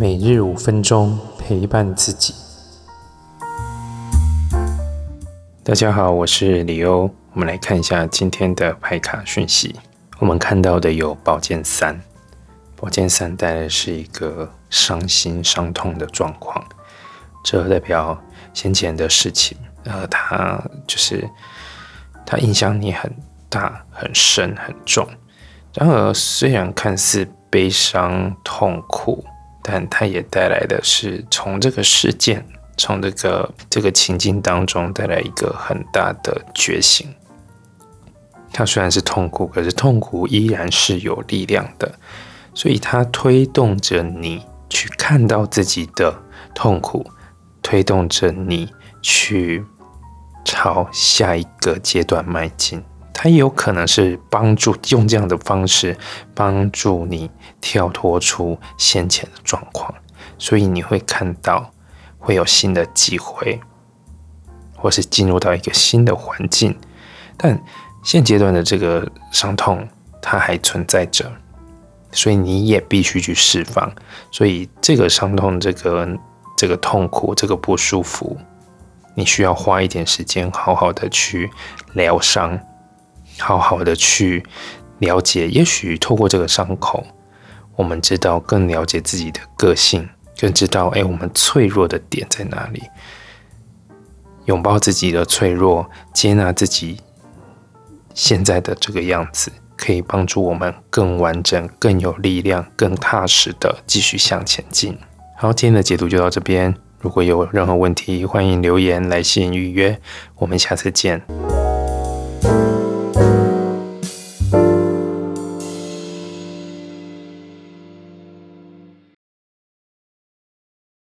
每日五分钟陪伴自己。大家好，我是李欧。我们来看一下今天的牌卡讯息。我们看到的有宝剑三，宝剑三带来的是一个伤心、伤痛的状况，这代表先前的事情，呃，它就是它影响你很大、很深、很重。然而，虽然看似悲伤、痛苦。但它也带来的是从这个事件、从这个这个情境当中带来一个很大的觉醒。它虽然是痛苦，可是痛苦依然是有力量的，所以它推动着你去看到自己的痛苦，推动着你去朝下一个阶段迈进。它有可能是帮助用这样的方式帮助你跳脱出先前的状况，所以你会看到会有新的机会，或是进入到一个新的环境。但现阶段的这个伤痛它还存在着，所以你也必须去释放。所以这个伤痛、这个这个痛苦、这个不舒服，你需要花一点时间，好好的去疗伤。好好的去了解，也许透过这个伤口，我们知道更了解自己的个性，更知道哎，我们脆弱的点在哪里。拥抱自己的脆弱，接纳自己现在的这个样子，可以帮助我们更完整、更有力量、更踏实的继续向前进。好，今天的解读就到这边。如果有任何问题，欢迎留言、来信预约。我们下次见。